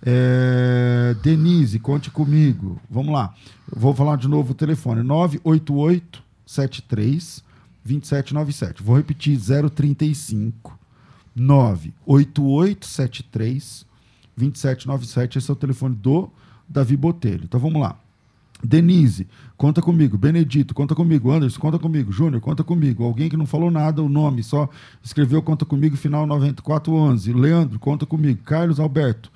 É, Denise, conte comigo. Vamos lá. Vou falar de novo o telefone: 988 73 2797. Vou repetir: 035 98873 2797. Esse é o telefone do Davi Botelho. Então vamos lá. Denise, conta comigo. Benedito, conta comigo. Anderson, conta comigo. Júnior, conta comigo. Alguém que não falou nada, o nome, só escreveu conta comigo, final 9411. Leandro, conta comigo. Carlos Alberto,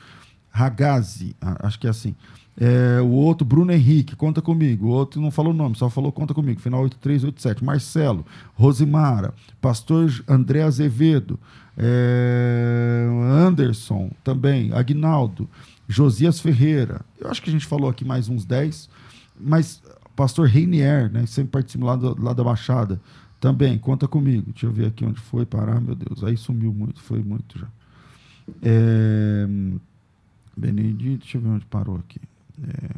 Ragazzi, a- acho que é assim. É, o outro, Bruno Henrique, conta comigo. O outro não falou o nome, só falou conta comigo. Final 8387. Marcelo, Rosimara, Pastor André Azevedo, é, Anderson também, Agnaldo, Josias Ferreira. Eu acho que a gente falou aqui mais uns 10. Mas Pastor Reinier, né, sempre participa lá, do- lá da Baixada, também, conta comigo. Deixa eu ver aqui onde foi parar, meu Deus. Aí sumiu muito, foi muito já. É, Benedito, deixa eu ver onde parou aqui. É,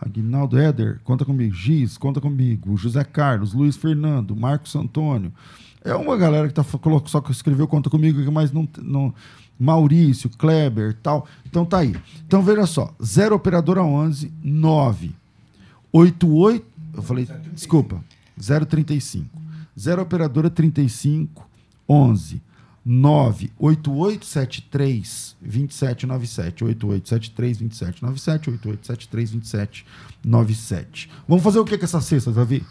Aguinaldo Éder, conta comigo. Giz, conta comigo. José Carlos, Luiz Fernando, Marcos Antônio. É uma galera que tá, só que escreveu conta comigo, mas não, não. Maurício, Kleber tal. Então tá aí. Então veja só: 0 operadora 11 9 88. Eu falei, desculpa, 035. 0 operadora 35 11 98873 2797 8873 2797 8873 2797. Vamos fazer o que com essa cesta, Davi?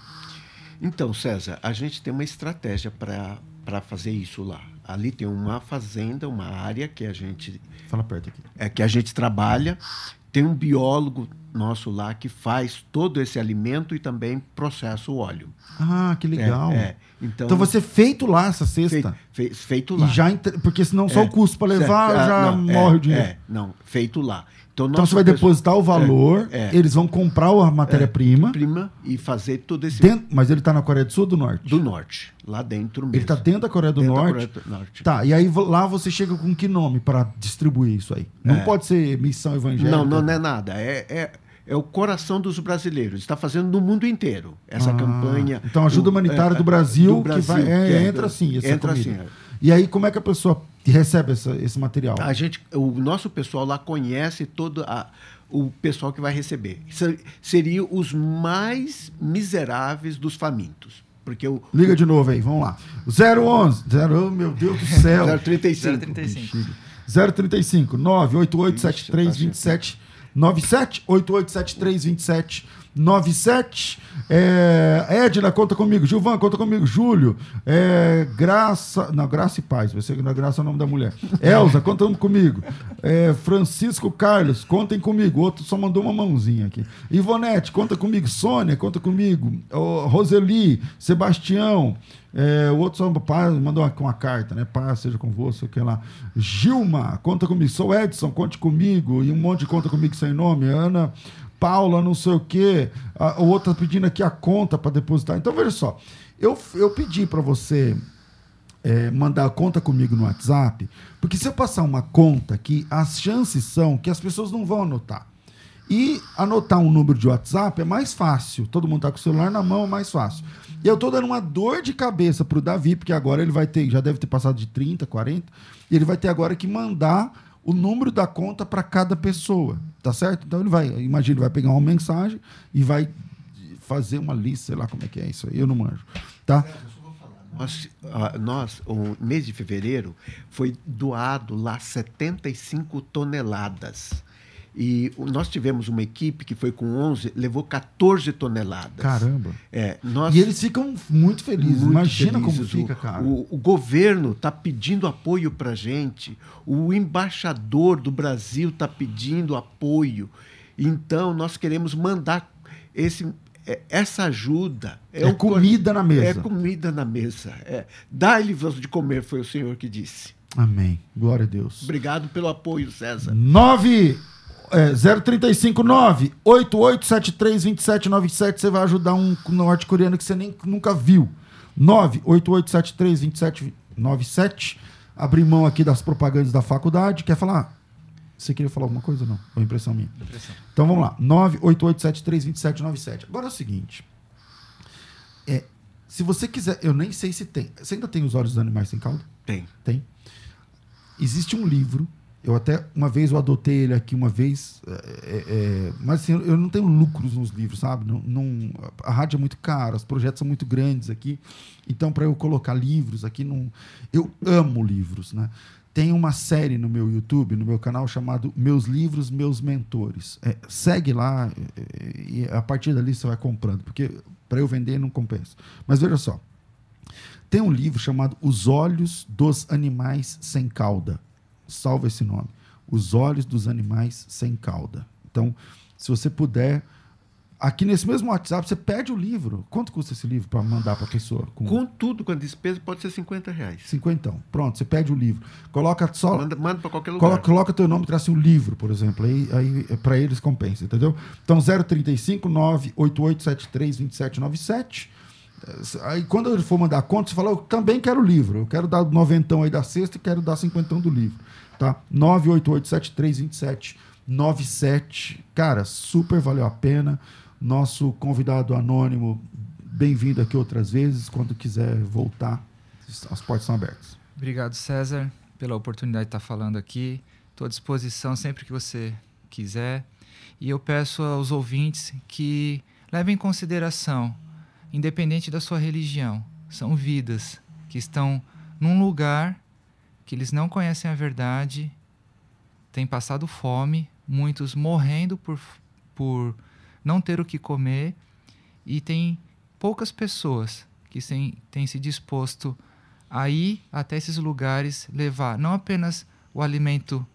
Então, César, a gente tem uma estratégia para fazer isso lá. Ali tem uma fazenda, uma área que a gente Fala perto aqui. é que a gente trabalha. Tem um biólogo nosso lá que faz todo esse alimento e também processa o óleo. Ah, que legal. É, é. Então, Então ser feito lá essa cesta. Fe- fe- feito lá. E já Porque senão só É, o custo para levar. Ah, já não, é, morre o dinheiro. É, não, feito lá. Então, Então você vai depositar o valor, É, é. eles vão comprar a matéria-prima, prima e fazer todo esse dentro- mas ele está na Coreia do Sul ou do Norte? do norte, lá dentro mesmo. Ele está dentro da Coreia do Dentro da Norte. Coreia do Norte. Tá, e aí lá você chega com que nome para distribuir isso aí? Não É. pode ser missão evangélica. Não, não, não é nada. É, é, é o coração dos brasileiros. Está fazendo no mundo inteiro essa Ah, campanha. Então, ajuda humanitária é, do Brasil, do que vai, Brasil, é, que é- entra assim, entra comida. assim, é. E aí, como é que a pessoa recebe essa- esse material? A gente, o nosso pessoal lá conhece todo a, o pessoal que vai receber. Ser- Seriam os mais miseráveis dos famintos. Porque o. Liga de novo aí, vamos lá. 011, 0, oh, meu Deus do céu. 035. 035. 035 98873 27 97 8873 27 97 é, Edna, conta comigo. Gilvan, conta comigo. Júlio, é, Graça. Não, Graça e Paz. Ser que não é Graça é o nome da mulher. Elza, conta comigo. É, Francisco Carlos, contem comigo. O outro só mandou uma mãozinha aqui. Ivonete, conta comigo. Sônia, conta comigo. Ô, Roseli, Sebastião. É, o outro só mandou uma, uma carta, né? Paz seja convosco, o que lá. Gilma, conta comigo. Sou Edson, conte comigo. E um monte de conta comigo sem nome. Ana Paula, não sei o quê. O outro pedindo aqui a conta para depositar. Então, veja só. Eu, eu pedi para você é, mandar a conta comigo no WhatsApp, porque se eu passar uma conta aqui, as chances são que as pessoas não vão anotar. E anotar um número de WhatsApp é mais fácil. Todo mundo tá com o celular na mão, é mais fácil. E eu tô dando uma dor de cabeça pro Davi, porque agora ele vai ter, já deve ter passado de 30, 40, e ele vai ter agora que mandar o número da conta para cada pessoa, tá certo? Então ele vai, imagina, vai pegar uma mensagem e vai fazer uma lista, sei lá como é que é isso aí, eu não manjo, tá? Nós, ah, nós, o mês de fevereiro, foi doado lá 75 toneladas. E nós tivemos uma equipe que foi com 11, levou 14 toneladas. Caramba. É, nós E eles ficam muito felizes. muito Imagina como felizes. fica, o, cara. O, o governo está pedindo apoio para gente. O embaixador do Brasil está pedindo apoio. Então, nós queremos mandar esse, é, essa ajuda. É o cor- comida na mesa. É comida na mesa. É. Dá-lhe-vos de comer, foi o Senhor que disse. Amém. Glória a Deus. Obrigado pelo apoio, César. 9 é, 0359 8873 2797. Você vai ajudar um norte-coreano que você nem, nunca viu. 98873 2797. Abrir mão aqui das propagandas da faculdade. Quer falar? Você queria falar alguma coisa ou não? Ou impressão minha? Então vamos lá. 98873 2797. Agora é o seguinte. É, se você quiser, eu nem sei se tem. Você ainda tem os olhos dos animais sem cauda? Tem. Tem. Existe um livro. Eu até uma vez eu adotei ele aqui uma vez, é, é, é, mas assim, eu não tenho lucros nos livros, sabe? Não, não- a rádio é muito cara, os projetos são muito grandes aqui, então para eu colocar livros aqui, não, eu amo livros, né? Tem uma série no meu YouTube, no meu canal chamado Meus Livros, Meus Mentores. É, segue lá é, e a partir dali você vai comprando, porque para eu vender não compensa. Mas veja só, tem um livro chamado Os Olhos dos Animais Sem Cauda. Salva esse nome. Os Olhos dos Animais Sem Cauda. Então, se você puder, aqui nesse mesmo WhatsApp, você pede o livro. Quanto custa esse livro para mandar para a pessoa? Com, Com tudo, com a despesa, pode ser 50 reais. cinquentão. Pronto, você pede o livro. Coloca só. Manda, manda para qualquer lugar. Coloca, coloca teu nome e traz um livro, por exemplo. Aí, aí para eles compensa, entendeu? Então, 035 98873 2797. Aí quando ele for mandar a conta, você fala, eu também quero o livro. Eu quero dar noventão aí da sexta e quero dar cinquentão do livro. Tá? 988732797. Cara, super valeu a pena. Nosso convidado anônimo, bem-vindo aqui outras vezes. Quando quiser voltar, as portas são abertas. Obrigado, César, pela oportunidade de estar falando aqui. Estou à disposição sempre que você quiser. E eu peço aos ouvintes que levem em consideração, independente da sua religião, são vidas que estão num lugar que eles não conhecem a verdade, têm passado fome, muitos morrendo por, por não ter o que comer, e tem poucas pessoas que têm, têm se disposto a ir até esses lugares levar não apenas o alimento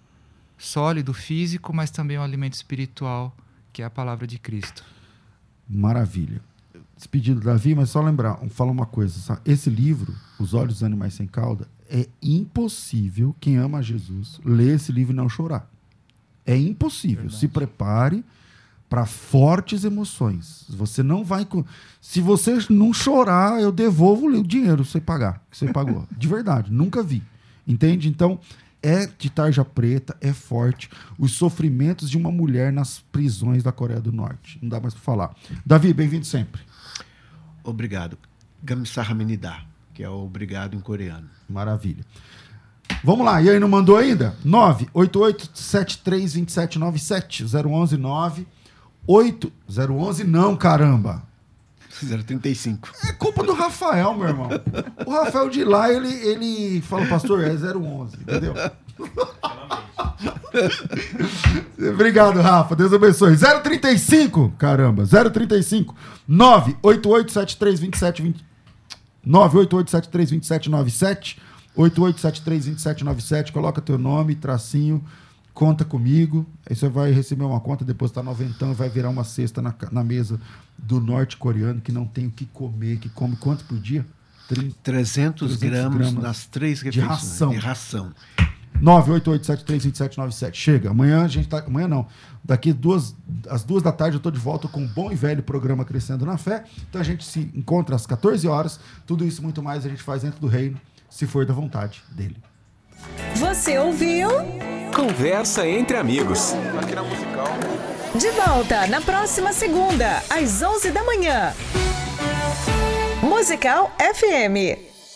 sólido, físico, mas também o alimento espiritual, que é a palavra de Cristo. Maravilha. Despedido, Davi, mas só lembrar, fala uma coisa. sabe? Esse livro, Os Olhos dos Animais Sem Cauda, é impossível quem ama Jesus ler esse livro e não chorar. É impossível. Se prepare para fortes emoções. Você não vai. Se você não chorar, eu devolvo o dinheiro que você pagar, que você pagou. De verdade, nunca vi. Entende? Então, é de tarja preta, é forte. Os sofrimentos de uma mulher nas prisões da Coreia do Norte. Não dá mais para falar. Davi, bem-vindo sempre. Obrigado. Gamsahamnida, que é o obrigado em coreano. Maravilha. Vamos lá, e aí não mandou ainda? 988732797 011 9 8 011 não, caramba. 035. É culpa do Rafael, meu irmão. O Rafael de lá, ele, ele fala, pastor, é 011, entendeu? Obrigado, Rafa. Deus abençoe. 035, caramba. 035 988732720 988732797 88732797. Coloca teu nome, tracinho, conta comigo. Aí você vai receber uma conta, depositar noventão e vai virar uma cesta na, na mesa do norte-coreano que não tem o que comer, que come quanto por dia? 30, 300, 300 gramas, gramas nas três de refeições. ração. De ração. 988732797. Chega. Amanhã a gente tá. Amanhã não. Daqui duas, às duas da tarde eu tô de volta com um bom e velho programa Crescendo na Fé. Então a gente se encontra às 14 horas. Tudo isso e muito mais a gente faz dentro do reino, se for da vontade dele. Você ouviu? Conversa entre amigos. De volta na próxima segunda, às 11 da manhã. Musical FM.